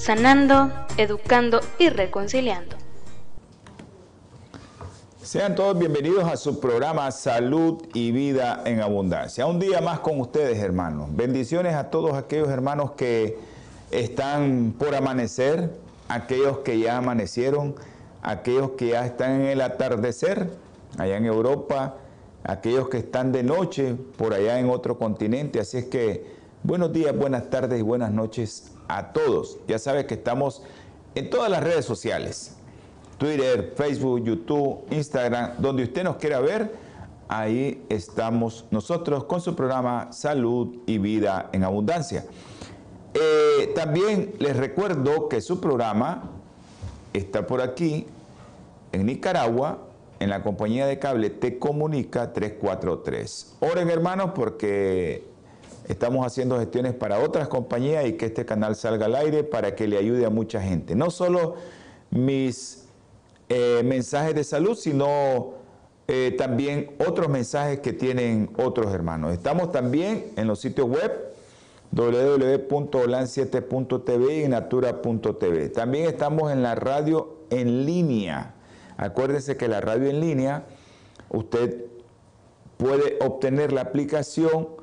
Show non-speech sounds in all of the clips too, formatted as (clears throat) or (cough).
sanando, educando y reconciliando. Sean todos bienvenidos a su programa Salud y Vida en Abundancia. Un día más con ustedes, hermanos. Bendiciones a todos aquellos hermanos que están por amanecer, aquellos que ya amanecieron, aquellos que ya están en el atardecer, allá en Europa, aquellos que están de noche por allá en otro continente. Así es que buenos días, buenas tardes y buenas noches a todos. Ya sabes que estamos en todas las redes sociales. Twitter, Facebook, YouTube, Instagram, donde usted nos quiera ver, ahí estamos nosotros con su programa Salud y Vida en Abundancia. Eh, también les recuerdo que su programa está por aquí, en Nicaragua, en la compañía de cable Te Comunica 343. Oren hermanos porque estamos haciendo gestiones para otras compañías y que este canal salga al aire para que le ayude a mucha gente. No solo mis eh, mensajes de salud, sino eh, también otros mensajes que tienen otros hermanos. Estamos también en los sitios web www.holan7.tv y natura.tv. También estamos en la radio en línea. Acuérdense que la radio en línea, usted puede obtener la aplicación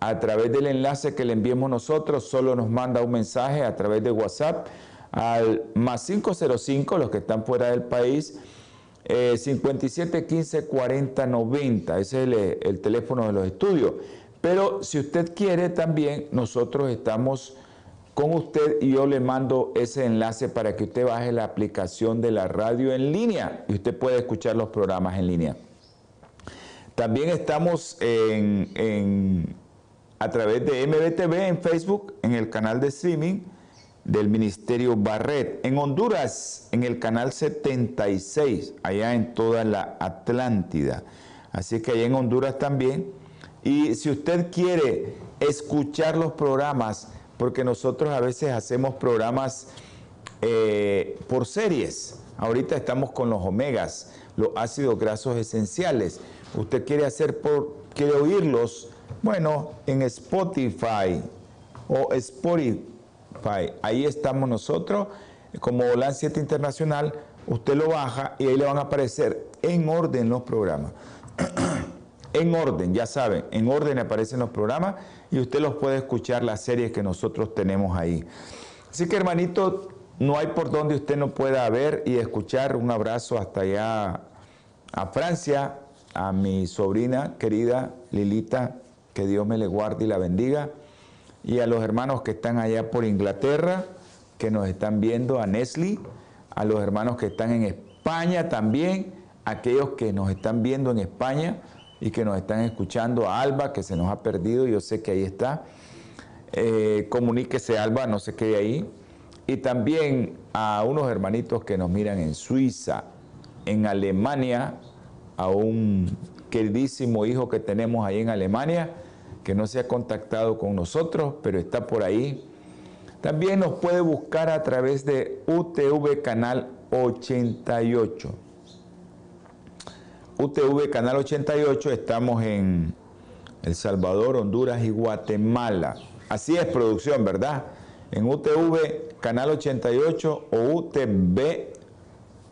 a través del enlace que le enviemos nosotros, solo nos manda un mensaje a través de WhatsApp al más 505, los que están fuera del país, eh, 57 15 40 90. Ese es el, el, teléfono de los estudios. Pero si usted quiere también, nosotros estamos con usted y yo le mando ese enlace para que usted baje la aplicación de la radio en línea y usted puede escuchar los programas en línea. También estamos en, a través de MBTV en Facebook, en el canal de streaming del Ministerio Barret. En Honduras, en el canal 76, allá en toda la Atlántida. Así que allá en Honduras también. Y si usted quiere escuchar los programas, porque nosotros a veces hacemos programas eh, por series. Ahorita estamos con los omegas, los ácidos grasos esenciales. Usted quiere hacer por, quiere oírlos, bueno, en Spotify o Spotify Ahí estamos nosotros, como LAN 7 Internacional, usted lo baja y ahí le van a aparecer en orden los programas. (clears throat) en orden, ya saben, en orden aparecen los programas y usted los puede escuchar las series que nosotros tenemos ahí. Así que hermanito, no hay por donde usted no pueda ver y escuchar. Un abrazo hasta allá a Francia, a mi sobrina querida Lilita, que Dios me le guarde y la bendiga y a los hermanos que están allá por Inglaterra, que nos están viendo, a Nestle, a los hermanos que están en España también, aquellos que nos están viendo en España y que nos están escuchando, a Alba, que se nos ha perdido, yo sé que ahí está. Eh, comuníquese Alba, no sé qué ahí. Y también a unos hermanitos que nos miran en Suiza, en Alemania, a un queridísimo hijo que tenemos ahí en Alemania, que no se ha contactado con nosotros, pero está por ahí. También nos puede buscar a través de UTV Canal 88. UTV Canal 88, estamos en El Salvador, Honduras y Guatemala. Así es producción, ¿verdad? En UTV Canal 88 o UTV,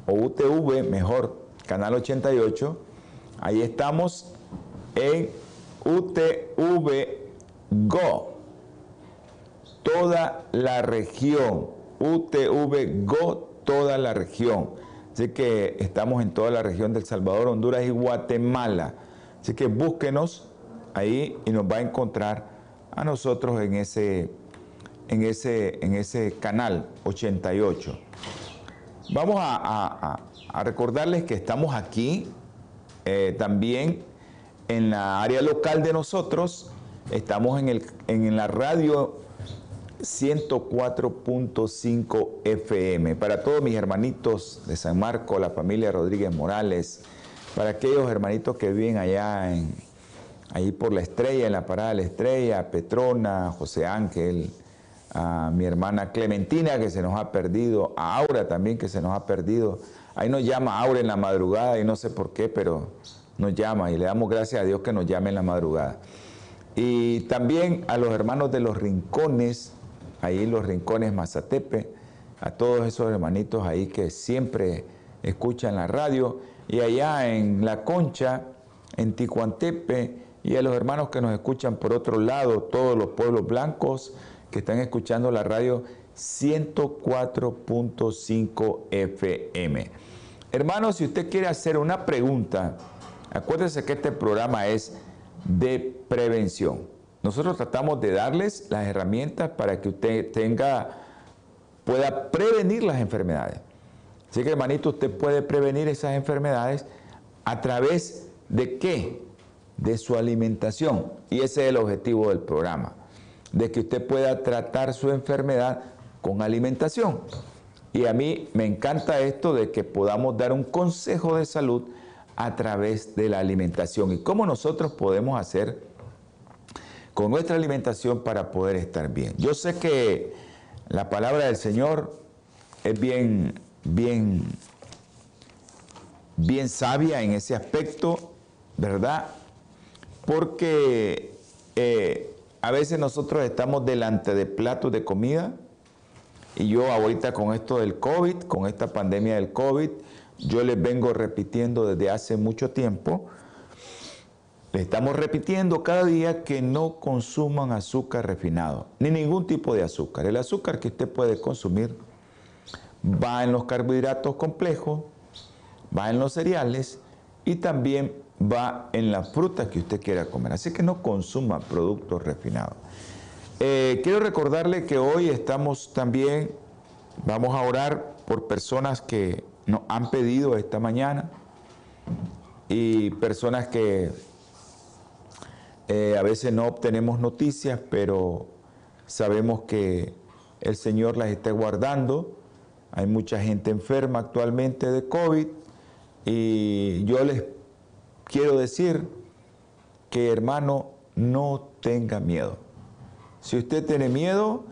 o UTV mejor, Canal 88. Ahí estamos en UTV Go, toda la región, UTV Go, toda la región. Así que estamos en toda la región del Salvador, Honduras y Guatemala. Así que búsquenos ahí y nos va a encontrar a nosotros en ese, en ese, en ese canal 88. Vamos a, a, a recordarles que estamos aquí eh, también en la área local de nosotros, estamos en, el, en la radio 104.5 FM. Para todos mis hermanitos de San Marco, la familia Rodríguez Morales, para aquellos hermanitos que viven allá en, ahí por la estrella, en la parada de la estrella, Petrona, José Ángel, a mi hermana Clementina que se nos ha perdido, a Aura también que se nos ha perdido. Ahí nos llama Aura en la madrugada y no sé por qué, pero nos llama y le damos gracias a Dios que nos llame en la madrugada. Y también a los hermanos de los rincones, ahí los rincones Mazatepe, a todos esos hermanitos ahí que siempre escuchan la radio, y allá en La Concha, en Ticuantepe, y a los hermanos que nos escuchan por otro lado, todos los pueblos blancos que están escuchando la radio 104.5 FM. Hermanos, si usted quiere hacer una pregunta, acuérdese que este programa es de prevención. Nosotros tratamos de darles las herramientas para que usted tenga, pueda prevenir las enfermedades. Así que, hermanito, usted puede prevenir esas enfermedades a través de qué? De su alimentación. Y ese es el objetivo del programa, de que usted pueda tratar su enfermedad con alimentación. Y a mí me encanta esto de que podamos dar un consejo de salud a través de la alimentación y cómo nosotros podemos hacer con nuestra alimentación para poder estar bien. Yo sé que la palabra del Señor es bien, bien, bien sabia en ese aspecto, ¿verdad? Porque eh, a veces nosotros estamos delante de platos de comida y yo ahorita con esto del COVID, con esta pandemia del COVID, yo les vengo repitiendo desde hace mucho tiempo le estamos repitiendo cada día que no consuman azúcar refinado, ni ningún tipo de azúcar. El azúcar que usted puede consumir va en los carbohidratos complejos, va en los cereales y también va en las frutas que usted quiera comer. Así que no consuma productos refinados. Eh, quiero recordarle que hoy estamos también, vamos a orar por personas que nos han pedido esta mañana y personas que eh, a veces no obtenemos noticias, pero sabemos que el Señor las está guardando. Hay mucha gente enferma actualmente de COVID y yo les quiero decir que hermano, no tenga miedo. Si usted tiene miedo,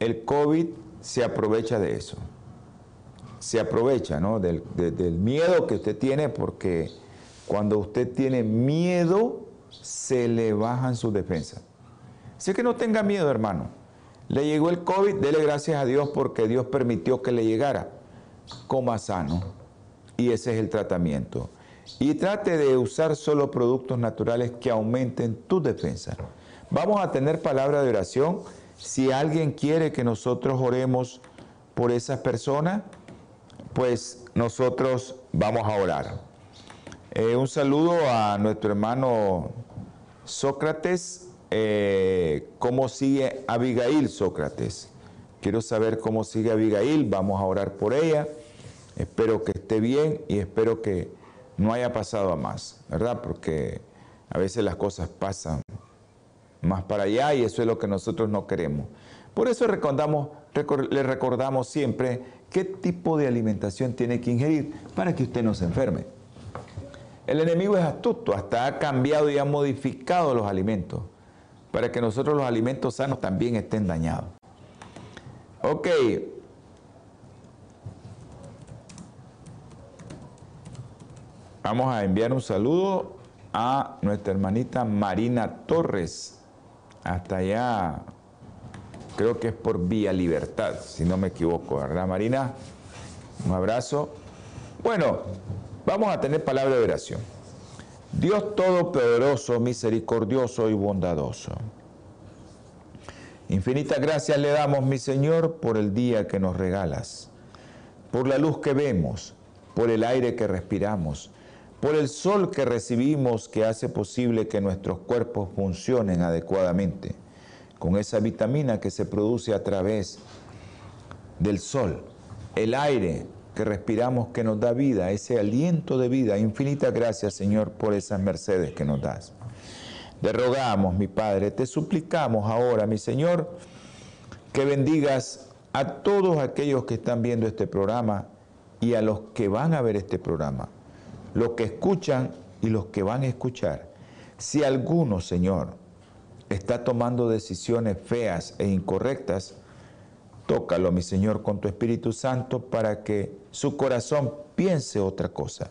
el COVID se aprovecha de eso. Se aprovecha ¿no? del, miedo que usted tiene porque cuando usted tiene miedo, se le bajan sus defensas. Así que no tenga miedo, hermano. Le llegó el COVID, dele gracias a Dios porque Dios permitió que le llegara. Coma sano. Y ese es el tratamiento. Y trate de usar solo productos naturales que aumenten tu defensa. Vamos a tener palabra de oración. Si alguien quiere que nosotros oremos por esas personas, pues nosotros vamos a orar. Eh, un saludo a nuestro hermano Sócrates. Eh, ¿Cómo sigue Abigail Sócrates? Quiero saber cómo sigue Abigail. Vamos a orar por ella. Espero que esté bien y espero que no haya pasado a más, ¿verdad? Porque a veces las cosas pasan más para allá y eso es lo que nosotros no queremos. Por eso recordamos, le recordamos siempre qué tipo de alimentación tiene que ingerir para que usted no se enferme. El enemigo es astuto, hasta ha cambiado y ha modificado los alimentos para que nosotros los alimentos sanos también estén dañados. Ok. Vamos a enviar un saludo a nuestra hermanita Marina Torres, hasta allá, creo que es por Vía Libertad, si no me equivoco, ¿verdad Marina? Un abrazo. Bueno, Vamos a tener palabra de oración. Dios Todopoderoso, misericordioso y bondadoso. Infinitas gracias le damos, mi Señor, por el día que nos regalas, por la luz que vemos, por el aire que respiramos, por el sol que recibimos que hace posible que nuestros cuerpos funcionen adecuadamente, con esa vitamina que se produce a través del sol, el aire que respiramos que nos da vida, ese aliento de vida. Infinita gracias, Señor, por esas mercedes que nos das. Te rogamos, mi Padre, te suplicamos ahora, mi Señor, que bendigas a todos aquellos que están viendo este programa y a los que van a ver este programa, los que escuchan y los que van a escuchar. Si alguno, Señor, está tomando decisiones feas e incorrectas, tócalo, mi Señor, con tu Espíritu Santo para que su corazón piense otra cosa.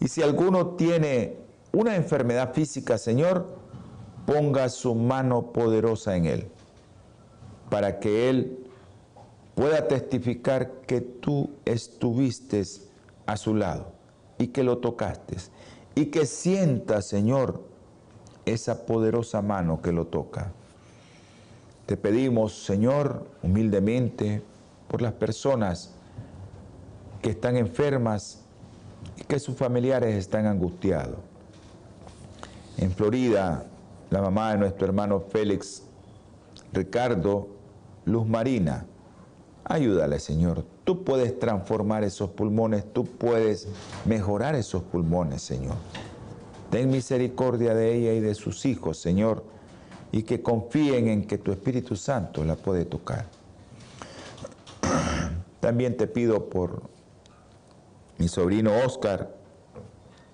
Y si alguno tiene una enfermedad física, Señor, ponga su mano poderosa en él, para que él pueda testificar que tú estuviste a su lado y que lo tocaste y que sienta, Señor, esa poderosa mano que lo toca. Te pedimos, Señor, humildemente, por las personas que están enfermas y que sus familiares están angustiados. En Florida, la mamá de nuestro hermano Félix Ricardo Luz Marina, ayúdale, Señor. Tú puedes transformar esos pulmones, tú puedes mejorar esos pulmones, Señor. Ten misericordia de ella y de sus hijos, Señor, y que confíen en que tu Espíritu Santo la puede tocar. (clears throat) También te pido por mi sobrino Oscar,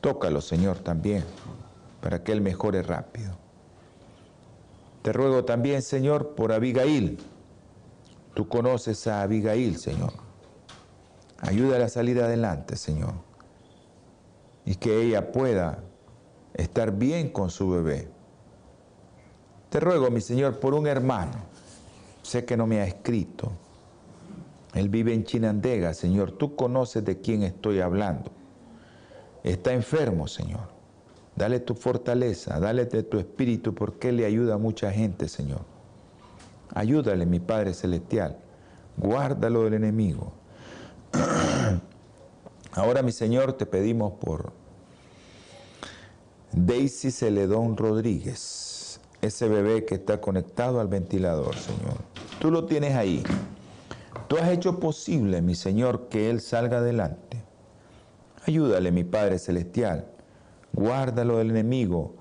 tócalo, Señor, también, para que él mejore rápido. Te ruego también, Señor, por Abigail. Tú conoces a Abigail, Señor. Ayúdala a salir adelante, Señor. Y que ella pueda estar bien con su bebé. Te ruego, mi Señor, por un hermano. Sé que no me ha escrito. Él vive en Chinandega, Señor. Tú conoces de quién estoy hablando. Está enfermo, Señor. Dale tu fortaleza, dale de tu espíritu, porque Él le ayuda a mucha gente, Señor. Ayúdale, mi Padre Celestial. Guárdalo del enemigo. (clears throat) Ahora, mi Señor, te pedimos por Daisy Celedón Rodríguez, ese bebé que está conectado al ventilador, Señor. Tú lo tienes ahí. Tú has hecho posible, mi Señor, que Él salga adelante. Ayúdale, mi Padre Celestial Guárdalo del enemigo,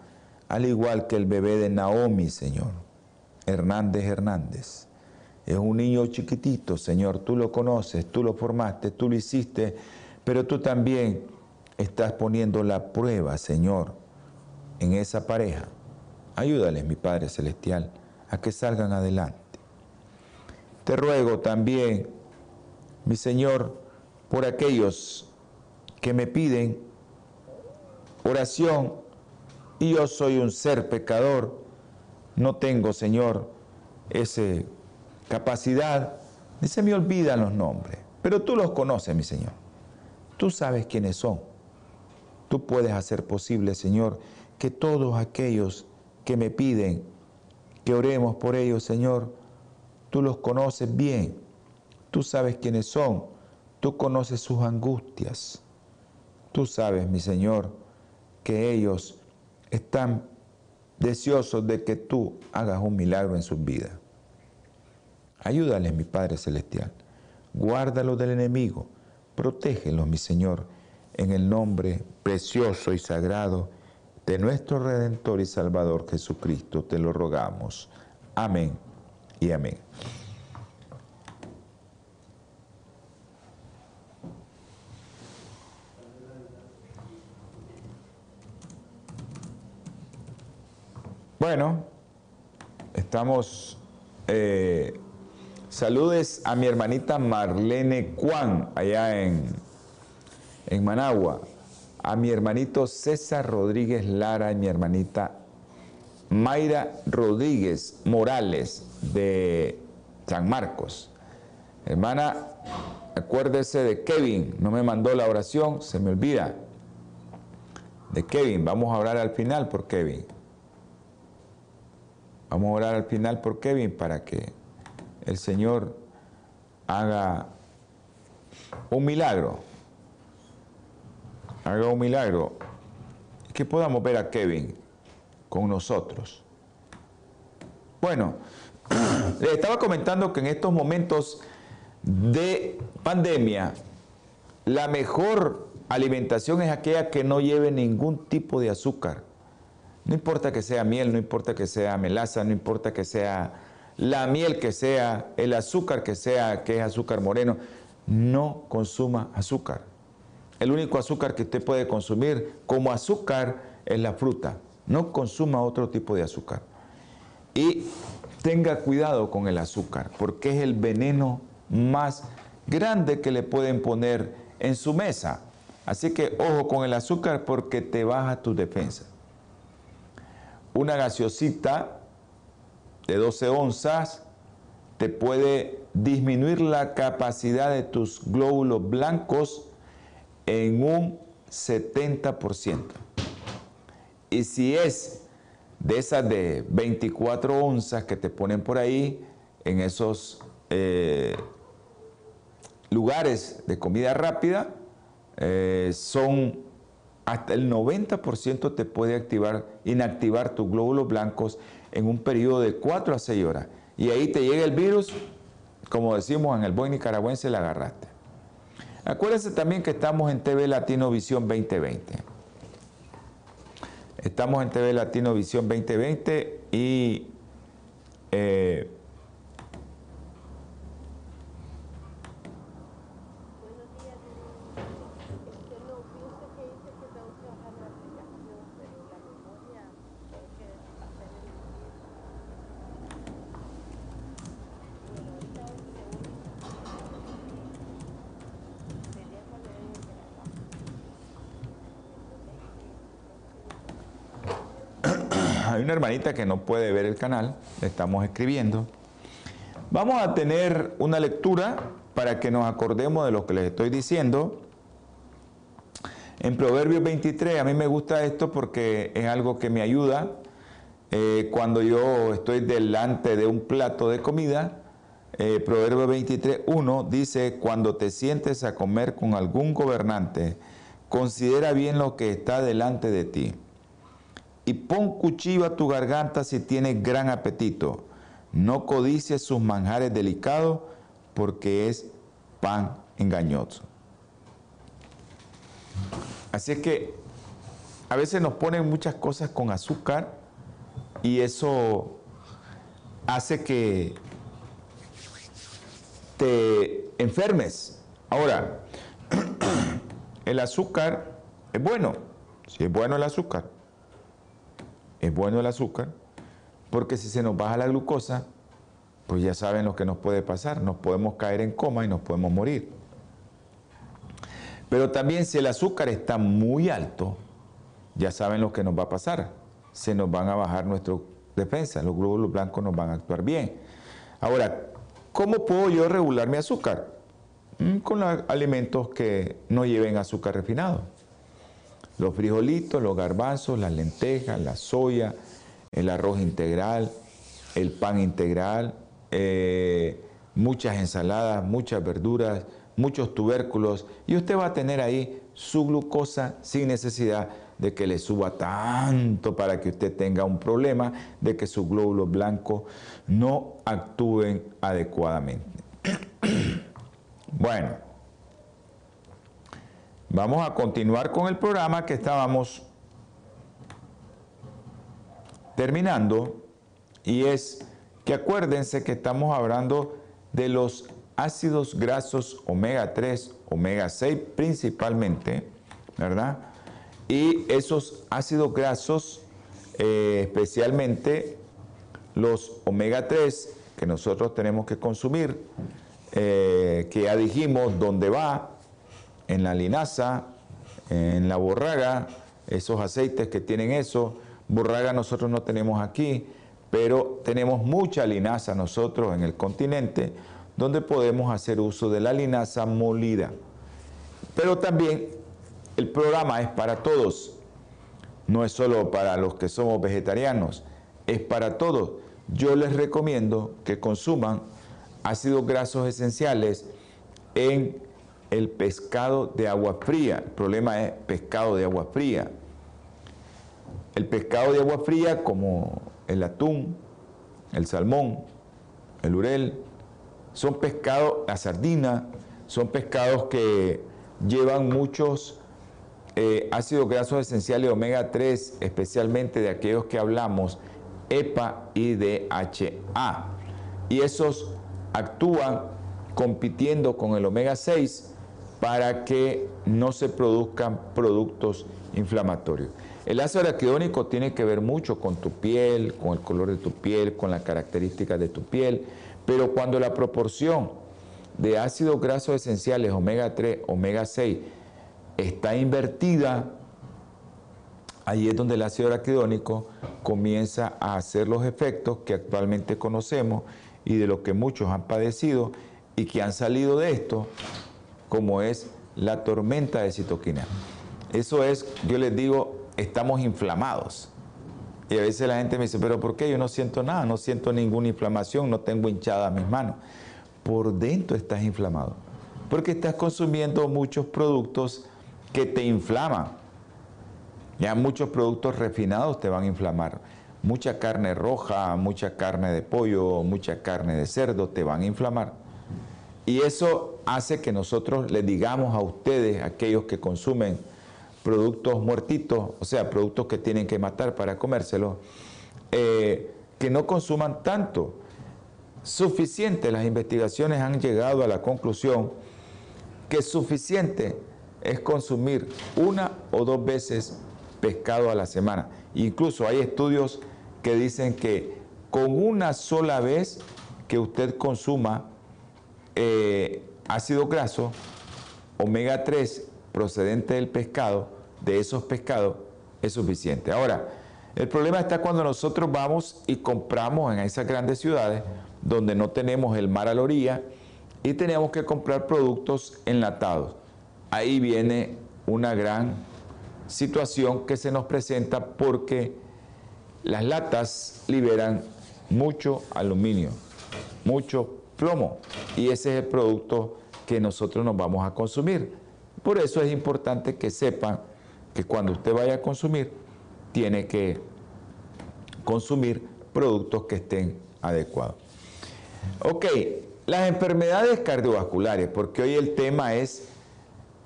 al igual que el bebé de Naomi, Señor. Hernández Hernández. Es un niño chiquitito, Señor. Tú lo conoces, tú lo formaste, tú lo hiciste, pero tú también estás poniendo la prueba, Señor, en esa pareja. Ayúdales, mi Padre Celestial, a que salgan adelante. Te ruego también, mi Señor, por aquellos que me piden oración y yo soy un ser pecador, no tengo, Señor, esa capacidad, ni se me olvidan los nombres, pero tú los conoces, mi Señor. Tú sabes quiénes son. Tú puedes hacer posible, Señor, que todos aquellos que me piden que oremos por ellos, Señor, tú los conoces bien. Tú sabes quiénes son. Tú conoces sus angustias. Tú sabes, mi Señor, que ellos están deseosos de que tú hagas un milagro en sus vidas. Ayúdales, mi Padre Celestial. Guárdalos del enemigo. Protégelos, mi Señor, en el nombre precioso y sagrado de nuestro Redentor y Salvador Jesucristo. Te lo rogamos. Amén y amén. Bueno, estamos... Eh, saludes a mi hermanita Marlene Juan, allá en, en Managua. A mi hermanito César Rodríguez Lara y mi hermanita Mayra Rodríguez Morales de San Marcos. Hermana, acuérdese de Kevin, no me mandó la oración, se me olvida. De Kevin, vamos a orar al final por Kevin. Vamos a orar al final por Kevin para que el Señor haga un milagro. Haga un milagro. Que podamos ver a Kevin con nosotros. Bueno, (clears throat) le estaba comentando que en estos momentos de pandemia, la mejor alimentación es aquella que no lleve ningún tipo de azúcar. No importa que sea miel, no importa que sea melaza, no importa que sea la miel que sea, el azúcar que sea, que es azúcar moreno. No consuma azúcar. El único azúcar que usted puede consumir como azúcar es la fruta. No consuma otro tipo de azúcar. Y tenga cuidado con el azúcar, porque es el veneno más grande que le pueden poner en su mesa. Así que ojo con el azúcar porque te baja tu defensa. Una gaseosita de 12 onzas te puede disminuir la capacidad de tus glóbulos blancos en un 70%. Y si es de esas de 24 onzas que te ponen por ahí, en esos eh, lugares de comida rápida, eh, son hasta el 90% te puede activar, inactivar tus glóbulos blancos en un periodo de 4 a 6 horas. Y ahí te llega el virus, como decimos en el buen nicaragüense, la agarraste. Acuérdense también que estamos en TV Latino Visión 2020. Estamos en TV Latino Visión 2020 y eh, hay hermanita que no puede ver el canal, le estamos escribiendo. Vamos a tener una lectura para que nos acordemos de lo que les estoy diciendo. En Proverbios 23, a mí me gusta esto porque es algo que me ayuda eh, cuando yo estoy delante de un plato de comida. Eh, Proverbios 23, 1 dice, cuando te sientes a comer con algún gobernante, considera bien lo que está delante de ti y pon cuchillo a tu garganta si tienes gran apetito. No codicies sus manjares delicados porque es pan engañoso. Así es que a veces nos ponen muchas cosas con azúcar y eso hace que te enfermes. Ahora, (clears throat) el azúcar es bueno, si es bueno el azúcar, es bueno el azúcar, porque si se nos baja la glucosa, pues ya saben lo que nos puede pasar, nos podemos caer en coma y nos podemos morir. Pero también si el azúcar está muy alto, ya saben lo que nos va a pasar, se nos van a bajar nuestras defensas, los glóbulos blancos nos van a actuar bien. Ahora, ¿cómo puedo yo regular mi azúcar? Mm, con alimentos que no lleven azúcar refinado. Los frijolitos, los garbanzos, las lentejas, la soya, el arroz integral, el pan integral, eh, muchas ensaladas, muchas verduras, muchos tubérculos y usted va a tener ahí su glucosa sin necesidad de que le suba tanto para que usted tenga un problema de que sus glóbulos blancos no actúen adecuadamente. (coughs) bueno. Vamos a continuar con el programa que estábamos terminando y es que acuérdense que estamos hablando de los ácidos grasos omega 3, omega 6 principalmente, ¿verdad? Y esos ácidos grasos, eh, especialmente los omega 3 que nosotros tenemos que consumir, eh, que ya dijimos dónde va, en la linaza, en la borraga, esos aceites que tienen eso. Borraga nosotros no tenemos aquí, pero tenemos mucha linaza nosotros en el continente, donde podemos hacer uso de la linaza molida. Pero también el programa es para todos, no es solo para los que somos vegetarianos, es para todos. Yo les recomiendo que consuman ácidos grasos esenciales en el pescado de agua fría. El problema es pescado de agua fría. El pescado de agua fría como el atún, el salmón, el urel, son pescados, la sardina, son pescados que llevan muchos eh, ácidos grasos esenciales omega 3, especialmente de aquellos que hablamos, EPA y DHA. y esos actúan compitiendo con el omega 6 para que no se produzcan productos inflamatorios. El ácido araquidónico tiene que ver mucho con tu piel, con el color de tu piel, con las características de tu piel, pero cuando la proporción de ácidos grasos esenciales omega 3, omega 6 está invertida, ahí es donde el ácido araquidónico comienza a hacer los efectos que actualmente conocemos y de los que muchos han padecido y que han salido de esto, como es la tormenta de citoquina. Eso es, yo les digo, estamos inflamados. Y a veces la gente me dice, pero ¿por qué yo no siento nada? No siento ninguna inflamación, no tengo hinchada mis manos. Por dentro estás inflamado. Porque estás consumiendo muchos productos que te inflaman. Ya muchos productos refinados te van a inflamar. Mucha carne roja, mucha carne de pollo, mucha carne de cerdo te van a inflamar. Y eso hace que nosotros les digamos a ustedes, aquellos que consumen productos muertitos, o sea, productos que tienen que matar para comérselos, eh, que no consuman tanto. Suficiente, las investigaciones han llegado a la conclusión que suficiente es consumir una o dos veces pescado a la semana. Incluso hay estudios que dicen que con una sola vez que usted consuma eh, ácido graso, omega 3 procedente del pescado, de esos pescados, es suficiente. Ahora, el problema está cuando nosotros vamos y compramos en esas grandes ciudades donde no tenemos el mar a la orilla y tenemos que comprar productos enlatados. Ahí viene una gran situación que se nos presenta porque las latas liberan mucho aluminio, mucho plomo y ese es el producto que nosotros nos vamos a consumir. Por eso es importante que sepan que cuando usted vaya a consumir, tiene que consumir productos que estén adecuados. Ok, las enfermedades cardiovasculares, porque hoy el tema es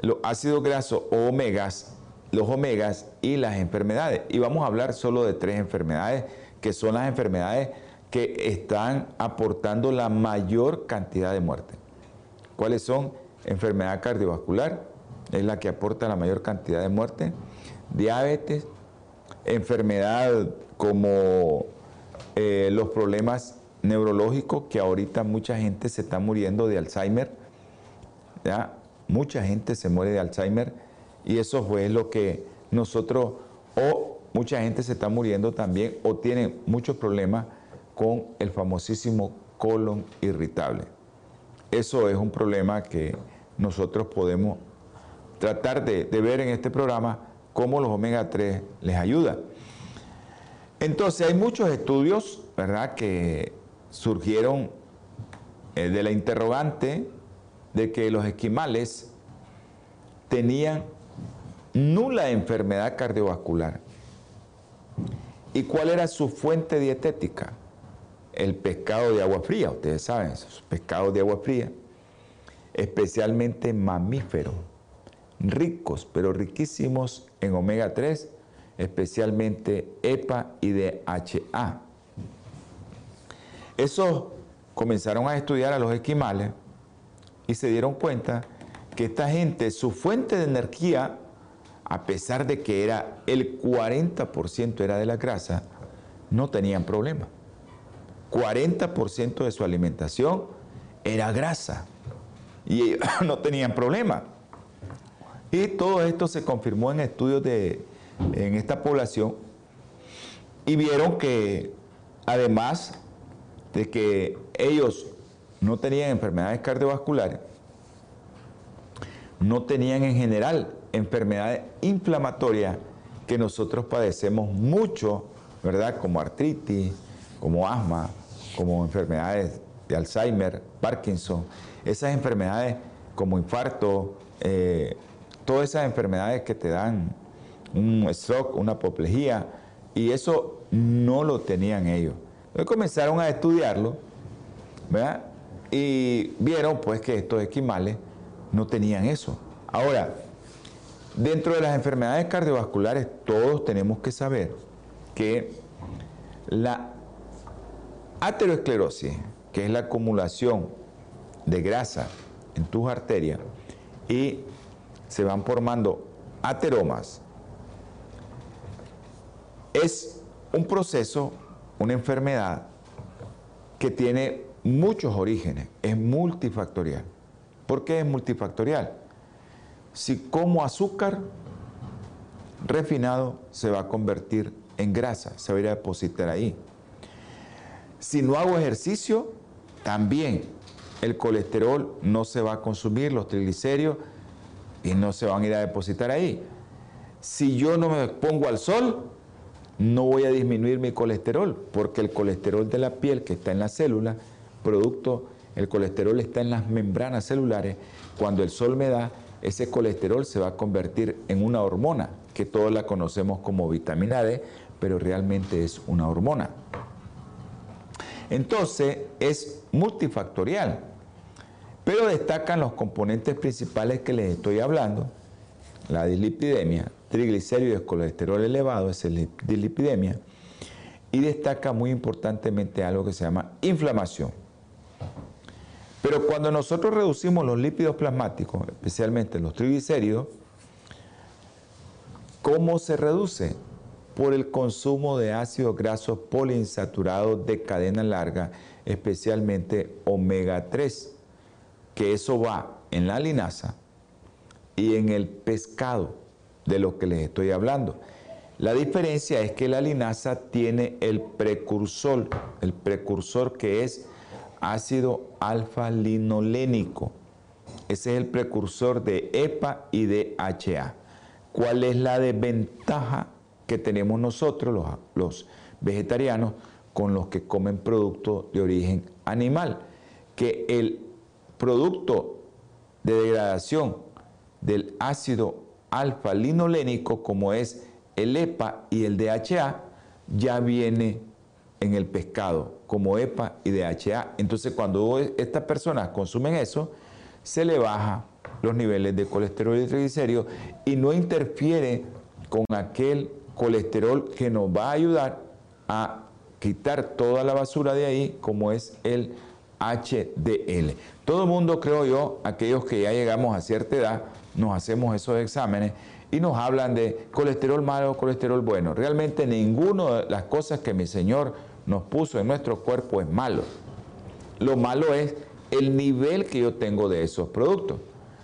los ácidos grasos o omegas, los omegas y las enfermedades. Y vamos a hablar solo de tres enfermedades, que son las enfermedades que están aportando la mayor cantidad de muerte. ¿Cuáles son? Enfermedad cardiovascular, es la que aporta la mayor cantidad de muerte, diabetes, enfermedad como eh, los problemas neurológicos, que ahorita mucha gente se está muriendo de Alzheimer, ¿ya? mucha gente se muere de Alzheimer y eso fue lo que nosotros, o mucha gente se está muriendo también o tiene muchos problemas con el famosísimo colon irritable. Eso es un problema que nosotros podemos tratar de, ver en este programa cómo los omega 3 les ayuda. Entonces hay muchos estudios, ¿verdad?, que surgieron eh, de la interrogante de que los esquimales tenían nula enfermedad cardiovascular. ¿Y cuál era su fuente dietética? El pescado de agua fría, ustedes saben, esos pescados de agua fría, especialmente mamíferos ricos, pero riquísimos en omega 3, especialmente EPA y DHA. Eso comenzaron a estudiar a los esquimales y se dieron cuenta que esta gente, su fuente de energía, a pesar de que era el 40% era de la grasa, no tenían problema. 40% de su alimentación era grasa y (laughs) no tenían problema. Y todo esto se confirmó en estudios de, en esta población y vieron que además de que ellos no tenían enfermedades cardiovasculares, no tenían en general enfermedades inflamatorias que nosotros padecemos mucho, ¿verdad? Como artritis, como asma, como enfermedades de Alzheimer, Parkinson, esas enfermedades como infarto, eh, todas esas enfermedades que te dan un stroke, una apoplejía, y eso no lo tenían ellos. Entonces comenzaron a estudiarlo, ¿verdad? Y vieron pues que estos esquimales no tenían eso. Ahora, dentro de las enfermedades cardiovasculares todos tenemos que saber que la aterosclerosis, que es la acumulación de grasa en tus arterias, y se van formando ateromas. Es un proceso, una enfermedad que tiene muchos orígenes, es multifactorial. ¿Por qué es multifactorial? Si como azúcar refinado se va a convertir en grasa, se va a ir a depositar ahí. Si no hago ejercicio, también el colesterol no se va a consumir, los triglicéridos, y no se van a ir a depositar ahí. Si yo no me pongo al sol, no voy a disminuir mi colesterol, porque el colesterol de la piel que está en la célula, producto, el colesterol está en las membranas celulares, cuando el sol me da, ese colesterol se va a convertir en una hormona, que todos la conocemos como vitamina D, pero realmente es una hormona. Entonces es multifactorial, pero destacan los componentes principales que les estoy hablando, la dislipidemia, triglicéridos, colesterol elevado, es la dislipidemia, y destaca muy importantemente algo que se llama inflamación. Pero cuando nosotros reducimos los lípidos plasmáticos, especialmente los triglicéridos, ¿cómo se reduce? Por el consumo de ácidos grasos poliinsaturados de cadena larga, especialmente omega 3, que eso va en la linaza y en el pescado de lo que les estoy hablando. La diferencia es que la linaza tiene el precursor, el precursor que es ácido alfa-linolénico. Ese es el precursor de EPA y de HA. ¿Cuál es la desventaja que tenemos nosotros, los, vegetarianos, con los que comen productos de origen animal? Que el producto de degradación del ácido alfa-linolénico, como es el EPA y el DHA, ya viene en el pescado como EPA y DHA. Entonces, cuando estas personas consumen eso, se le baja los niveles de colesterol y triglicéridos y no interfiere con aquel colesterol que nos va a ayudar a quitar toda la basura de ahí, como es el HDL. Todo el mundo, creo yo, aquellos que ya llegamos a cierta edad, nos hacemos esos exámenes y nos hablan de colesterol malo colesterol bueno. Realmente ninguna de las cosas que mi Señor nos puso en nuestro cuerpo es malo. Lo malo es el nivel que yo tengo de esos productos.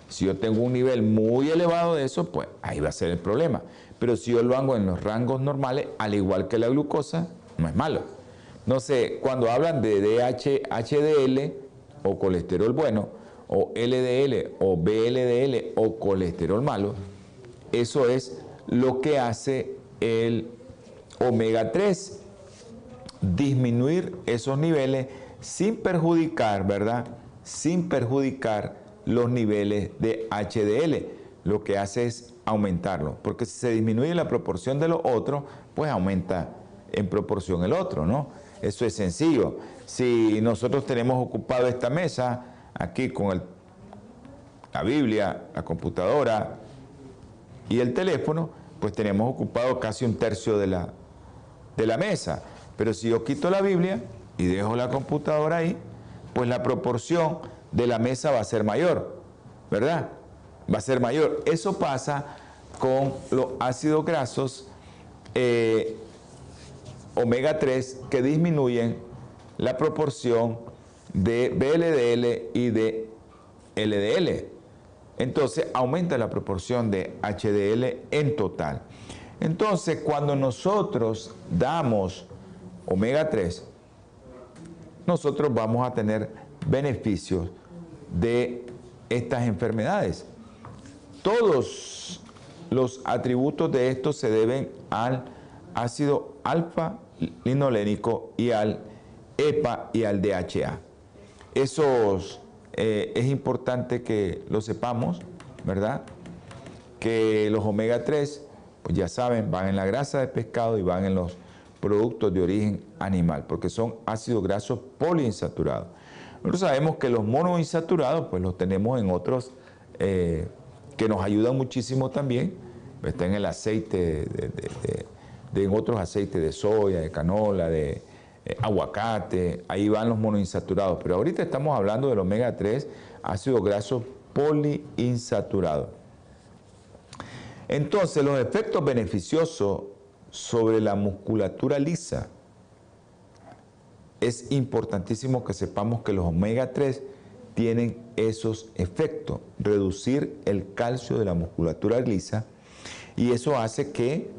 Si yo tengo un nivel muy elevado de eso, pues ahí va a ser el problema. Pero si yo lo hago en los rangos normales, al igual que la glucosa, no es malo. No sé, cuando hablan de DH, HDL o colesterol bueno, o LDL o BLDL o colesterol malo, eso es lo que hace el omega 3, disminuir esos niveles sin perjudicar, ¿verdad? Sin perjudicar los niveles de HDL. Lo que hace es aumentarlo, porque si se disminuye la proporción de los otros, pues aumenta en proporción el otro, ¿no? Eso es sencillo. Si nosotros tenemos ocupado esta mesa aquí con la Biblia, la computadora y el teléfono, pues tenemos ocupado casi un tercio de la, de la mesa. Pero si yo quito la Biblia y dejo la computadora ahí, pues la proporción de la mesa va a ser mayor, ¿verdad? Va a ser mayor. Eso pasa con los ácidos grasos eh, omega 3 que disminuyen la proporción de BLDL y de LDL. Entonces aumenta la proporción de HDL en total. Entonces cuando nosotros damos omega 3, nosotros vamos a tener beneficios de estas enfermedades. Todos los atributos de esto se deben al ácido alfa linolénico y al EPA y al DHA. Esos eh, es importante que lo sepamos, ¿verdad? Que los omega 3, pues ya saben, van en la grasa de pescado y van en los productos de origen animal, porque son ácidos grasos poliinsaturados. Nosotros sabemos que los monoinsaturados, pues los tenemos en otros eh, que nos ayudan muchísimo también. Está en el aceite de, en otros aceites de soya, de canola, de eh, aguacate, ahí van los monoinsaturados. Pero ahorita estamos hablando del omega 3, ácido graso poliinsaturado. Entonces, los efectos beneficiosos sobre la musculatura lisa, es importantísimo que sepamos que los omega 3 tienen esos efectos, reducir el calcio de la musculatura lisa y eso hace que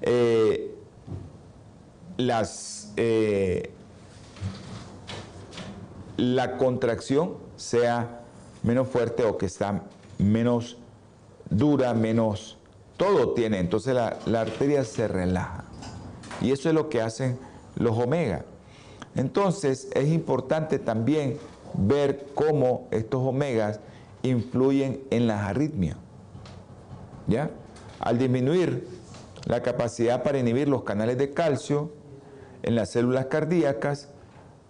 eh, las, eh, la contracción sea menos fuerte o que está menos dura, menos... Todo tiene, entonces la, la arteria se relaja. Y eso es lo que hacen los omega. Entonces es importante también ver cómo estos omegas influyen en las arritmias. ¿Ya? Al disminuir la capacidad para inhibir los canales de calcio en las células cardíacas,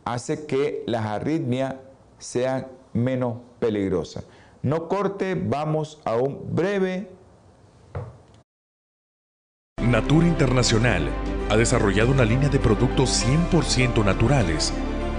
hace que las arritmias sean menos peligrosas. No corte, vamos a un breve. Natura Internacional ha desarrollado una línea de productos 100% naturales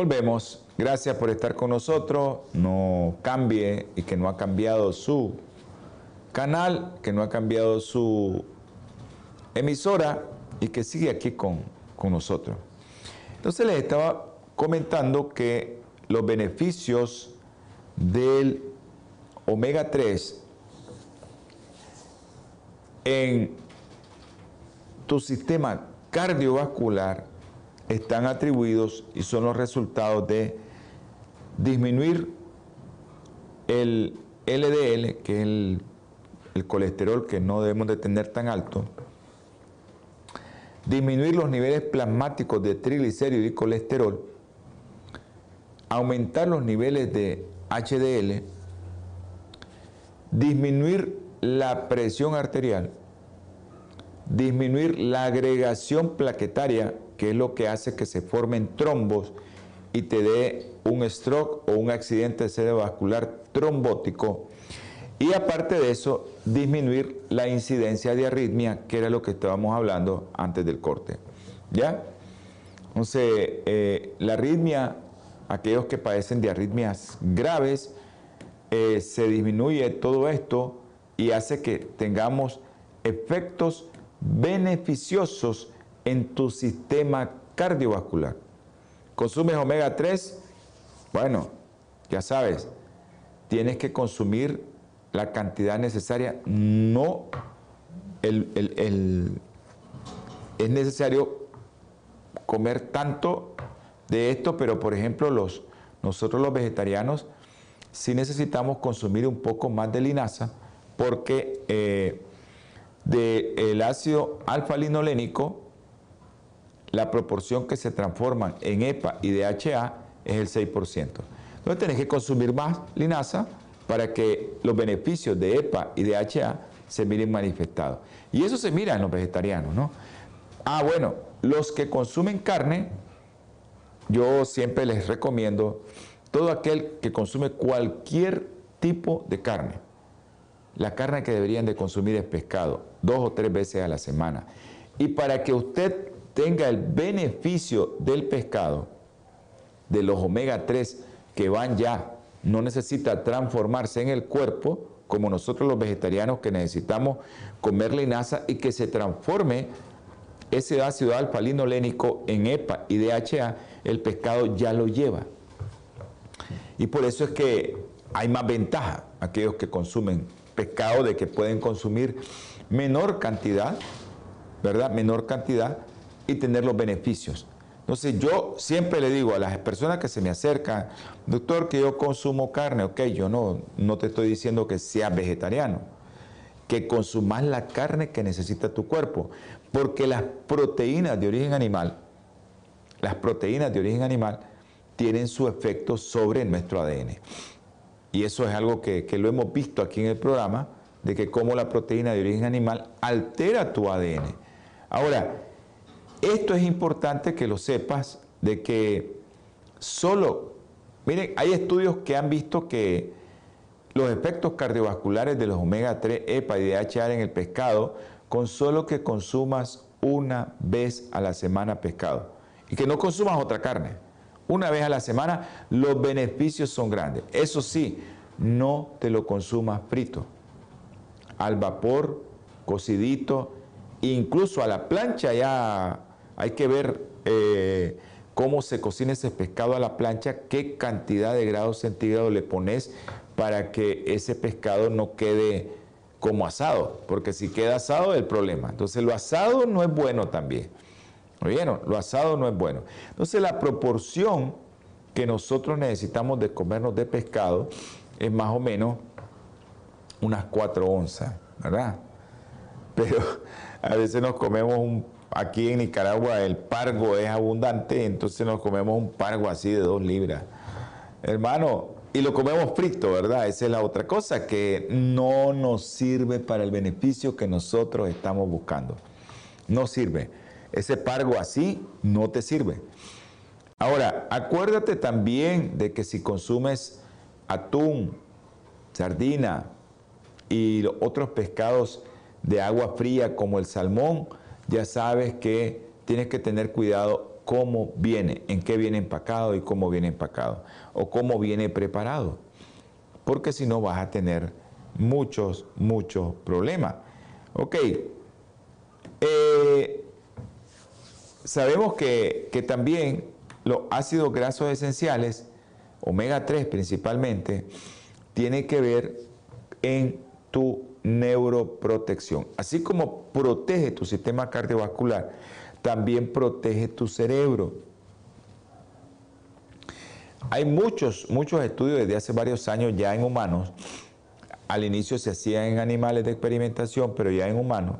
Volvemos. Gracias por estar con nosotros. No cambie y que no ha cambiado su canal, que no ha cambiado su emisora y que sigue aquí con, con nosotros. Entonces les estaba comentando que los beneficios del omega 3 en tu sistema cardiovascular están atribuidos y son los resultados de disminuir el LDL, que es el, colesterol que no debemos de tener tan alto, disminuir los niveles plasmáticos de triglicéridos y colesterol, aumentar los niveles de HDL, disminuir la presión arterial, disminuir la agregación plaquetaria que es lo que hace que se formen trombos y te dé un stroke o un accidente cerebrovascular trombótico. Y aparte de eso, disminuir la incidencia de arritmia, que era lo que estábamos hablando antes del corte. ¿Ya? Entonces, eh, la arritmia, aquellos que padecen de arritmias graves, eh, se disminuye todo esto y hace que tengamos efectos beneficiosos en tu sistema cardiovascular. ¿Consumes omega 3? Bueno, ya sabes, tienes que consumir la cantidad necesaria, no el, es necesario comer tanto de esto, pero por ejemplo los, nosotros los vegetarianos sí necesitamos consumir un poco más de linaza porque eh, del ácido alfa-linolénico la proporción que se transforman en EPA y DHA es el 6%. Entonces tenés que consumir más linaza para que los beneficios de EPA y DHA se miren manifestados. Y eso se mira en los vegetarianos, ¿no? Ah, bueno, los que consumen carne, yo siempre les recomiendo todo aquel que consume cualquier tipo de carne. La carne que deberían de consumir es pescado, dos o tres veces a la semana. Y para que usted tenga el beneficio del pescado, de los omega 3 que van ya, no necesita transformarse en el cuerpo, como nosotros los vegetarianos que necesitamos comer linaza y que se transforme ese ácido alfa-linolénico en EPA y DHA, el pescado ya lo lleva. Y por eso es que hay más ventaja aquellos que consumen pescado de que pueden consumir menor cantidad, ¿verdad? Menor cantidad y tener los beneficios. Entonces yo siempre le digo a las personas que se me acercan, doctor, que yo consumo carne, ok, yo no, no te estoy diciendo que seas vegetariano. que consumas la carne que necesita tu cuerpo, porque las proteínas de origen animal, las proteínas de origen animal tienen su efecto sobre nuestro ADN. Y eso es algo que, que lo hemos visto aquí en el programa, de que cómo la proteína de origen animal altera tu ADN. Ahora, esto es importante que lo sepas de que solo, miren, hay estudios que han visto que los efectos cardiovasculares de los omega 3, EPA y DHA en el pescado con solo que consumas una vez a la semana pescado y que no consumas otra carne. Una vez a la semana los beneficios son grandes. Eso sí, no te lo consumas frito. Al vapor, cocidito, incluso a la plancha ya hay que ver eh, cómo se cocina ese pescado a la plancha, qué cantidad de grados centígrados le pones para que ese pescado no quede como asado, porque si queda asado es el problema. Entonces lo asado no es bueno también. ¿Oyeron? Lo asado no es bueno. Entonces la proporción que nosotros necesitamos de comernos de pescado es más o menos unas 4 onzas, ¿verdad? Pero (laughs) a veces nos comemos un aquí en Nicaragua el pargo es abundante, entonces nos comemos un pargo así de dos libras. Hermano, y lo comemos frito, ¿verdad? Esa es la otra cosa, que no nos sirve para el beneficio que nosotros estamos buscando. No sirve. Ese pargo así no te sirve. Ahora, acuérdate también de que si consumes atún, sardina y otros pescados de agua fría como el salmón, ya sabes que tienes que tener cuidado cómo viene, en qué viene empacado y cómo viene empacado, o cómo viene preparado, porque si no vas a tener muchos, muchos problemas. Ok, eh, sabemos que, que también los ácidos grasos esenciales, omega 3 principalmente, tienen que ver en tu neuroprotección. Así como protege tu sistema cardiovascular, también protege tu cerebro. Hay muchos, muchos estudios desde hace varios años ya en humanos. Al inicio se hacían en animales de experimentación, pero ya en humanos.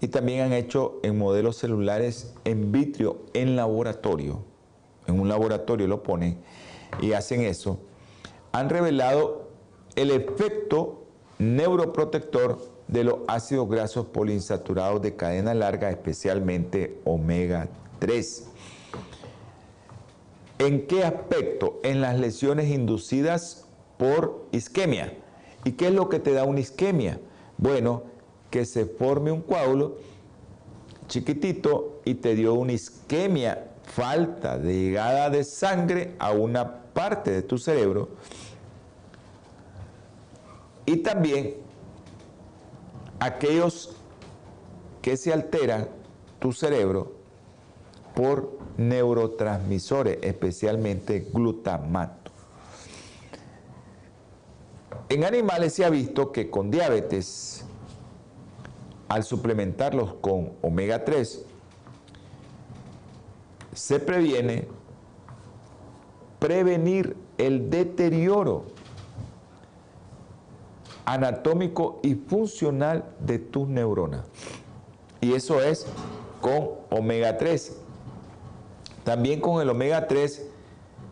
Y también han hecho en modelos celulares en vitrio, en laboratorio. En un laboratorio lo ponen y hacen eso. Han revelado el efecto neuroprotector de los ácidos grasos poliinsaturados de cadena larga, especialmente omega 3. ¿En qué aspecto? En las lesiones inducidas por isquemia. ¿Y qué es lo que te da una isquemia? Bueno, que se forme un coágulo chiquitito y te dio una isquemia, falta de llegada de sangre a una parte de tu cerebro y también aquellos que se alteran tu cerebro por neurotransmisores, especialmente glutamato. En animales se ha visto que con diabetes, al suplementarlos con omega 3, se previene prevenir el deterioro anatómico y funcional de tus neuronas. Y eso es con omega 3. También con el omega 3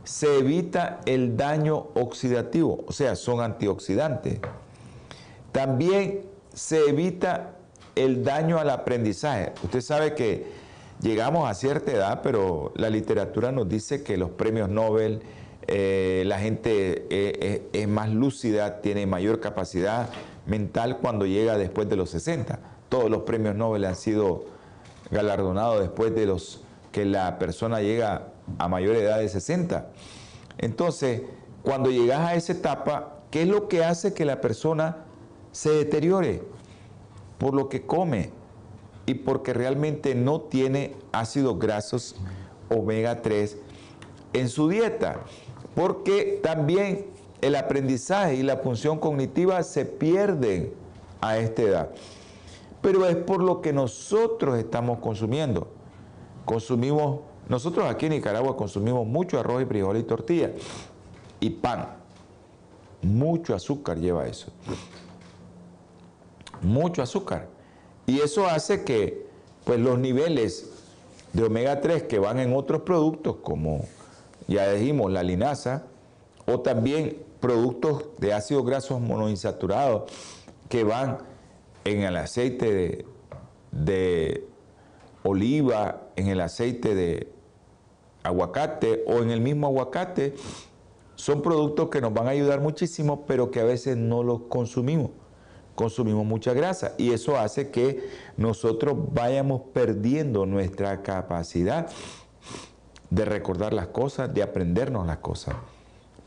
se evita el daño oxidativo, o sea, son antioxidantes. También se evita el daño al aprendizaje. Usted sabe que llegamos a cierta edad, pero la literatura nos dice que los premios Nobel, eh, la gente eh, eh, es más lúcida, tiene mayor capacidad mental cuando llega después de los 60. Todos los premios Nobel han sido galardonados después de los que la persona llega a mayor edad de 60. Entonces, cuando llegas a esa etapa, ¿qué es lo que hace que la persona se deteriore? Por lo que come y porque realmente no tiene ácidos grasos omega 3 en su dieta porque también el aprendizaje y la función cognitiva se pierden a esta edad. Pero es por lo que nosotros estamos consumiendo. Consumimos, nosotros aquí en Nicaragua consumimos mucho arroz y frijol y tortilla y pan. Mucho azúcar lleva eso. mucho azúcar. Y eso hace que pues, los niveles de omega 3 que van en otros productos, como ya dijimos, la linaza, o también productos de ácidos grasos monoinsaturados que van en el aceite de, oliva, en el aceite de aguacate o en el mismo aguacate, son productos que nos van a ayudar muchísimo, pero que a veces no los consumimos. Consumimos mucha grasa y eso hace que nosotros vayamos perdiendo nuestra capacidad de recordar las cosas, de aprendernos las cosas.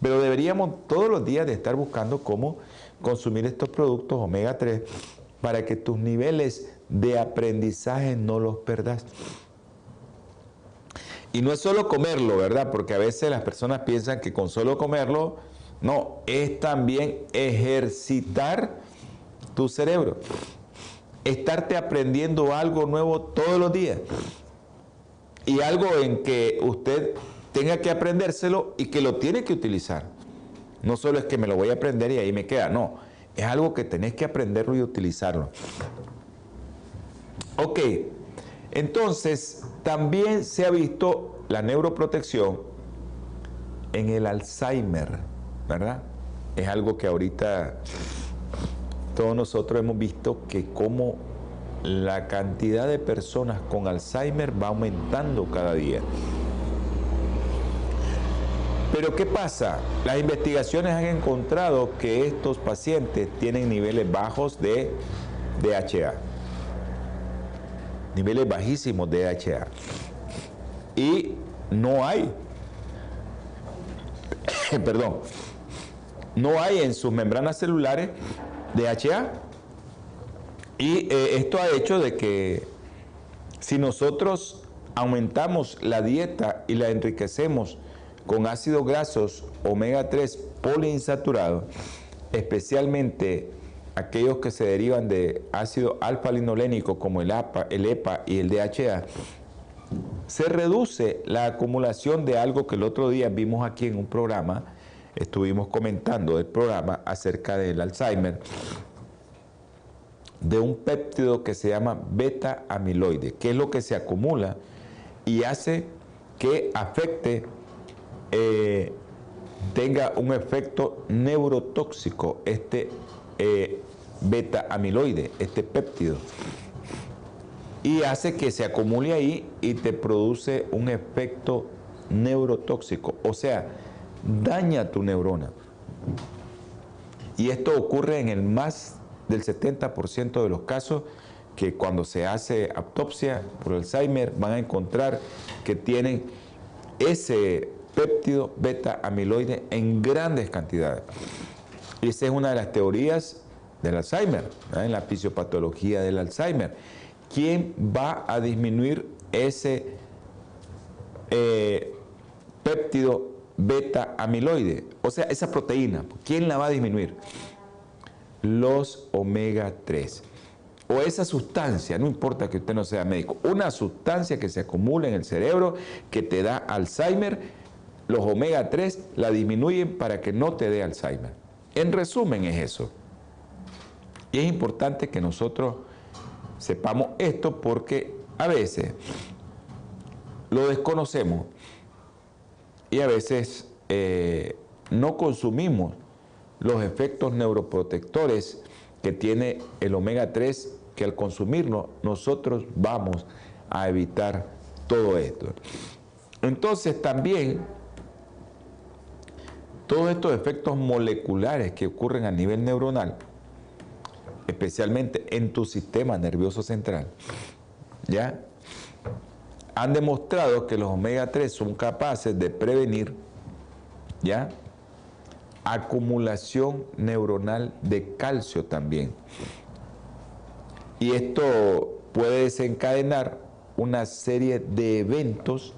Pero deberíamos todos los días de estar buscando cómo consumir estos productos omega 3 para que tus niveles de aprendizaje no los perdas. Y no es solo comerlo, ¿verdad? Porque a veces las personas piensan que con solo comerlo, no, es también ejercitar tu cerebro. Estarte aprendiendo algo nuevo todos los días. Y algo en que usted tenga que aprendérselo y que lo tiene que utilizar. No solo es que me lo voy a aprender y ahí me queda, no. Es algo que tenés que aprenderlo y utilizarlo. Ok, entonces también se ha visto la neuroprotección en el Alzheimer, ¿verdad? Es algo que ahorita todos nosotros hemos visto que como la cantidad de personas con Alzheimer va aumentando cada día. Pero ¿qué pasa? Las investigaciones han encontrado que estos pacientes tienen niveles bajos de DHA, niveles bajísimos de DHA. Y no hay, (coughs) perdón, no hay en sus membranas celulares DHA. Y eh, esto ha hecho de que si nosotros aumentamos la dieta y la enriquecemos con ácidos grasos omega 3 poliinsaturados, especialmente aquellos que se derivan de ácido alfa-linolénico como el APA, el EPA y el DHA, se reduce la acumulación de algo que el otro día vimos aquí en un programa, estuvimos comentando el programa acerca del Alzheimer, de un péptido que se llama beta amiloide, que es lo que se acumula y hace que afecte eh, tenga un efecto neurotóxico este eh, beta amiloide, este péptido. Y hace que se acumule ahí y te produce un efecto neurotóxico, o sea, daña tu neurona. Y esto ocurre en el más del 70% de los casos que cuando se hace autopsia por Alzheimer van a encontrar que tienen ese péptido beta amiloide en grandes cantidades. Y esa es una de las teorías del Alzheimer, en la fisiopatología del Alzheimer. ¿Quién va a disminuir ese eh, péptido beta amiloide? O sea, esa proteína, ¿quién la va a disminuir? Los omega 3 o esa sustancia, no importa que usted no sea médico, una sustancia que se acumula en el cerebro que te da Alzheimer, los omega 3 la disminuyen para que no te dé Alzheimer. En resumen es eso. Y es importante que nosotros sepamos esto porque a veces lo desconocemos y a veces eh, no consumimos los efectos neuroprotectores que tiene el omega 3 que al consumirlo nosotros vamos a evitar todo esto. Entonces también todos estos efectos moleculares que ocurren a nivel neuronal, especialmente en tu sistema nervioso central, ¿ya? Han demostrado que los omega 3 son capaces de prevenir, ¿ya? Acumulación neuronal de calcio también. Y esto puede desencadenar una serie de eventos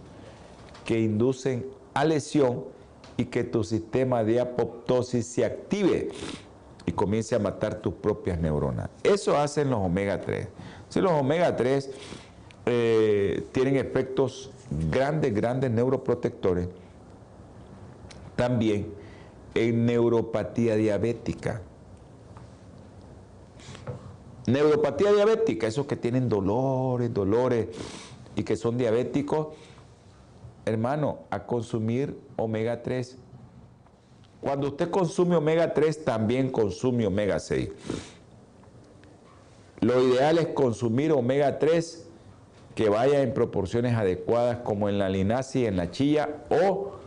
que inducen a lesión y que tu sistema de apoptosis se active y comience a matar tus propias neuronas. Eso hacen los omega 3. Si los omega 3 eh, tienen efectos grandes, grandes neuroprotectores, también en neuropatía diabética. neuropatía diabética, esos que tienen dolores, dolores y que son diabéticos, hermano, a consumir omega 3. Cuando usted consume omega 3, también consume omega 6. Lo ideal es consumir omega 3 que vaya en proporciones adecuadas como en la linaza y en la chilla o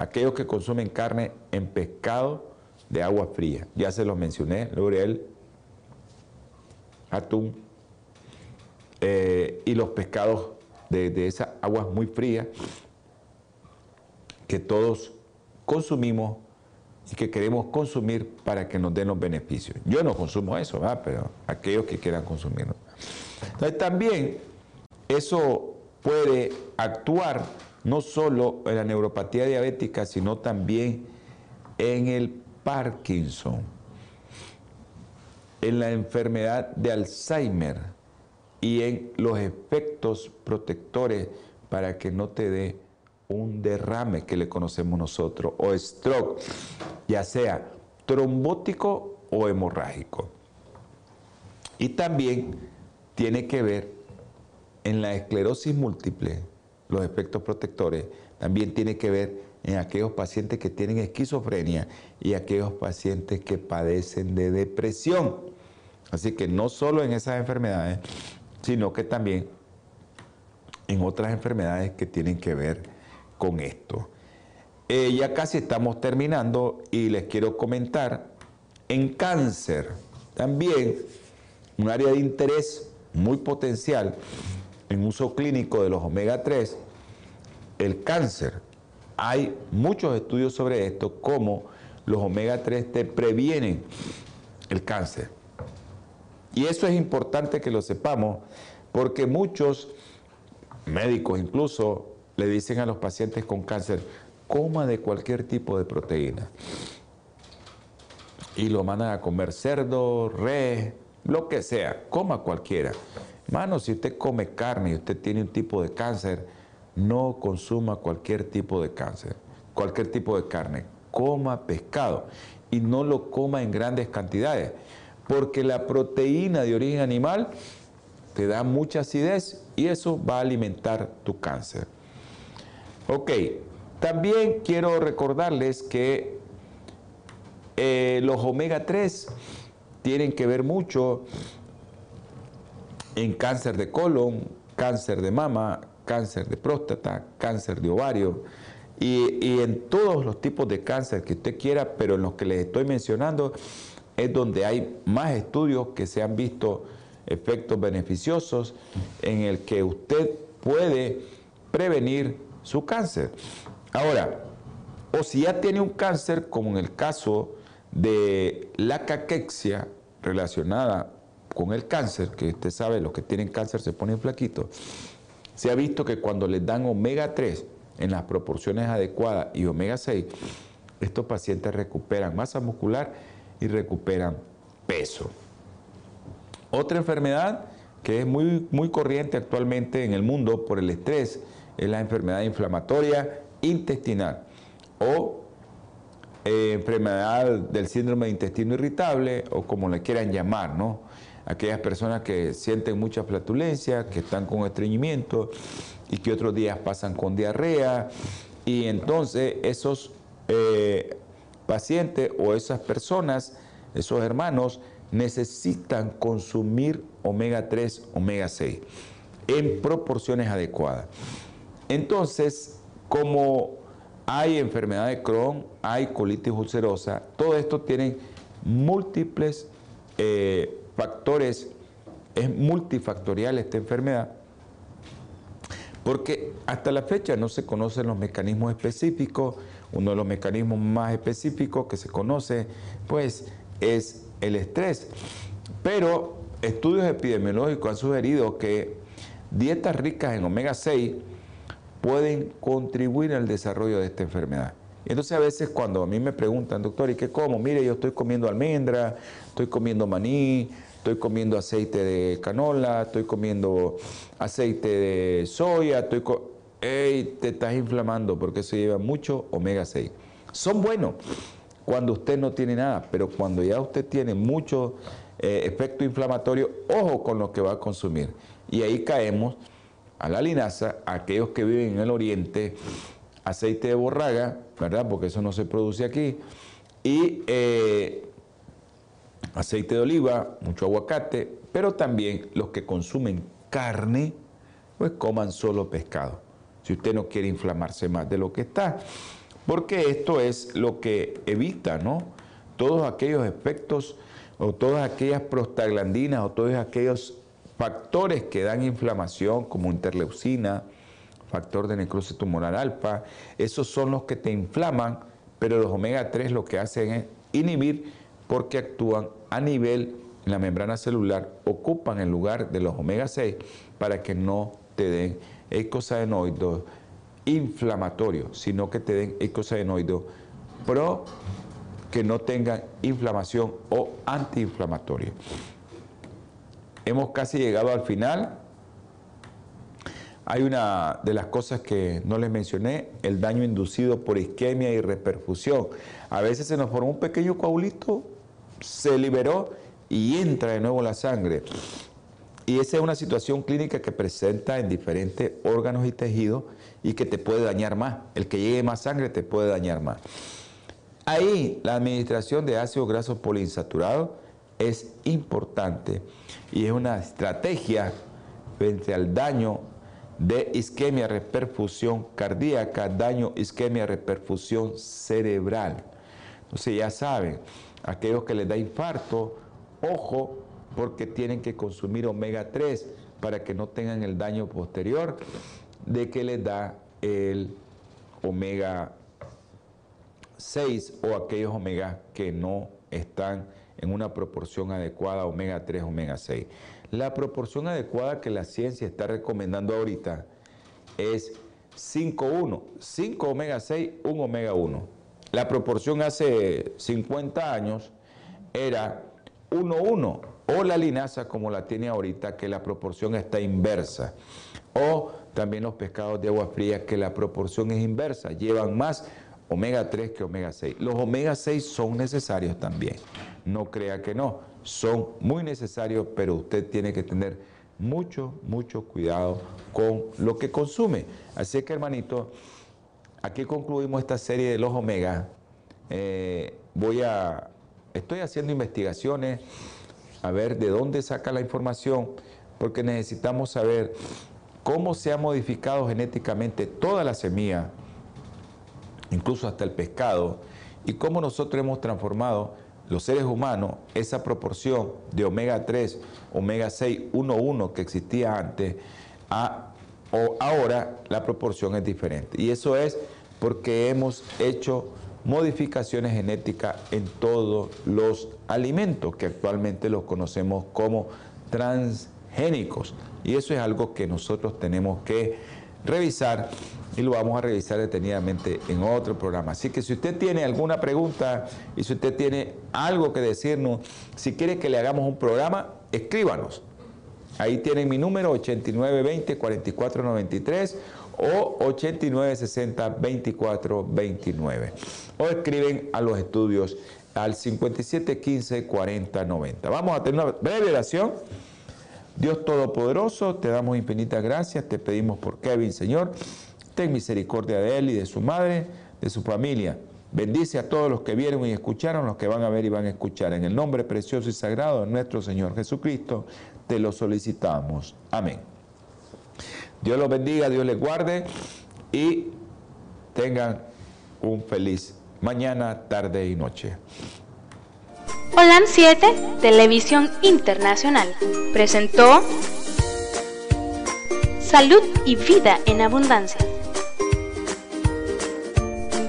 aquellos que consumen carne en pescado de agua fría. Ya se los mencioné, L'Oreal, atún eh, y los pescados de, de esas aguas muy frías que todos consumimos y que queremos consumir para que nos den los beneficios. Yo no consumo eso, pero aquellos que quieran consumirlo. Entonces también eso puede actuar no solo en la neuropatía diabética, sino también en el Parkinson, en la enfermedad de Alzheimer y en los efectos protectores para que no te dé un derrame que le conocemos nosotros, o stroke, ya sea trombótico o hemorrágico. Y también tiene que ver en la esclerosis múltiple, los efectos protectores, también tiene que ver en aquellos pacientes que tienen esquizofrenia y aquellos pacientes que padecen de depresión. Así que no solo en esas enfermedades, sino que también en otras enfermedades que tienen que ver con esto. Eh, ya casi estamos terminando y les quiero comentar, en cáncer también un área de interés muy potencial en uso clínico de los omega 3, el cáncer. Hay muchos estudios sobre esto, cómo los omega 3 te previenen el cáncer. Y eso es importante que lo sepamos porque muchos médicos incluso le dicen a los pacientes con cáncer, coma de cualquier tipo de proteína. Y lo mandan a comer cerdo, res, lo que sea, coma cualquiera. Hermano, si usted come carne y usted tiene un tipo de cáncer, no consuma cualquier tipo de cáncer, cualquier tipo de carne. Coma pescado y no lo coma en grandes cantidades, porque la proteína de origen animal te da mucha acidez y eso va a alimentar tu cáncer. Ok, también quiero recordarles que eh, los omega 3 tienen que ver mucho en cáncer de colon, cáncer de mama, cáncer de próstata, cáncer de ovario y, en todos los tipos de cáncer que usted quiera, pero en los que les estoy mencionando es donde hay más estudios que se han visto efectos beneficiosos en el que usted puede prevenir su cáncer. Ahora, o si ya tiene un cáncer, como en el caso de la caquexia relacionada con el cáncer, que usted sabe, los que tienen cáncer se ponen flaquitos, se ha visto que cuando les dan omega 3 en las proporciones adecuadas y omega 6, estos pacientes recuperan masa muscular y recuperan peso. Otra enfermedad que es muy, muy corriente actualmente en el mundo por el estrés es la enfermedad inflamatoria intestinal o eh, enfermedad del síndrome de intestino irritable o como le quieran llamar, ¿no? Aquellas personas que sienten mucha flatulencia, que están con estreñimiento y que otros días pasan con diarrea y entonces esos eh, pacientes o esas personas, esos hermanos, necesitan consumir omega 3, omega 6 en proporciones adecuadas. Entonces, como hay enfermedad de Crohn, hay colitis ulcerosa, todo esto tiene múltiples eh, factores, es multifactorial esta enfermedad, porque hasta la fecha no se conocen los mecanismos específicos, uno de los mecanismos más específicos que se conoce, pues, es el estrés. Pero estudios epidemiológicos han sugerido que dietas ricas en omega 6 pueden contribuir al desarrollo de esta enfermedad. Entonces a veces cuando a mí me preguntan, doctor, ¿y qué como? Mire, yo estoy comiendo almendra, estoy comiendo maní, estoy comiendo aceite de canola, estoy comiendo aceite de soya, estoy ¡Ey! te estás inflamando porque eso lleva mucho omega 6. Son buenos cuando usted no tiene nada, pero cuando ya usted tiene mucho eh, efecto inflamatorio, ojo con lo que va a consumir. Y ahí caemos a la linaza, a aquellos que viven en el oriente, aceite de borraga, ¿verdad? Porque eso no se produce aquí, y eh, aceite de oliva, mucho aguacate, pero también los que consumen carne, pues coman solo pescado, si usted no quiere inflamarse más de lo que está, porque esto es lo que evita, ¿no? Todos aquellos efectos o todas aquellas prostaglandinas o todos aquellos factores que dan inflamación como interleucina, factor de necrosis tumoral alfa, esos son los que te inflaman, pero los omega 3 lo que hacen es inhibir porque actúan a nivel en la membrana celular, ocupan el lugar de los omega 6 para que no te den eicosanoides inflamatorios, sino que te den eicosanoides pro que no tengan inflamación o antiinflamatorio. Hemos casi llegado al final. Hay una de las cosas que no les mencioné, el daño inducido por isquemia y reperfusión. A veces se nos formó un pequeño coagulito, se liberó y entra de nuevo la sangre. Y esa es una situación clínica que presenta en diferentes órganos y tejidos y que te puede dañar más. El que llegue más sangre te puede dañar más. Ahí la administración de ácidos grasos poliinsaturados es importante y es una estrategia frente al daño de isquemia, reperfusión cardíaca, daño, isquemia, reperfusión cerebral. Entonces ya saben, aquellos que les da infarto, ojo, porque tienen que consumir omega 3 para que no tengan el daño posterior de que les da el omega 6 o aquellos omega que no están en una proporción adecuada, omega 3, omega 6. La proporción adecuada que la ciencia está recomendando ahorita es 5-1, 5 omega 6, 1 omega 1. La proporción hace 50 años era 1-1, o la linaza como la tiene ahorita, que la proporción está inversa. O también los pescados de agua fría, que la proporción es inversa, llevan más omega 3 que omega 6. Los omega 6 son necesarios también, no crea que no, son muy necesarios, pero usted tiene que tener mucho, mucho cuidado con lo que consume. Así que hermanito, aquí concluimos esta serie de los omega. Eh, voy a, estoy haciendo investigaciones a ver de dónde saca la información, porque necesitamos saber cómo se ha modificado genéticamente toda la semilla incluso hasta el pescado, y cómo nosotros hemos transformado los seres humanos esa proporción de omega 3, omega 6, 1, 1 que existía antes, a, o ahora la proporción es diferente. Y eso es porque hemos hecho modificaciones genéticas en todos los alimentos que actualmente los conocemos como transgénicos. Y eso es algo que nosotros tenemos que revisar lo vamos a revisar detenidamente en otro programa. Así que si usted tiene alguna pregunta y si usted tiene algo que decirnos, si quiere que le hagamos un programa, escríbanos. Ahí tienen mi número 8920-4493 o 8960-2429. O escriben a los estudios al 5715-4090. Vamos a tener una breve oración. Dios Todopoderoso, te damos infinitas gracias, te pedimos por Kevin, Señor ten misericordia de él y de su madre, de su familia. Bendice a todos los que vieron y escucharon, los que van a ver y van a escuchar. En el nombre precioso y sagrado de nuestro Señor Jesucristo, te lo solicitamos. Amén. Dios los bendiga, Dios les guarde y tengan un feliz mañana, tarde y noche. Holan 7, Televisión Internacional, presentó Salud y Vida en Abundancia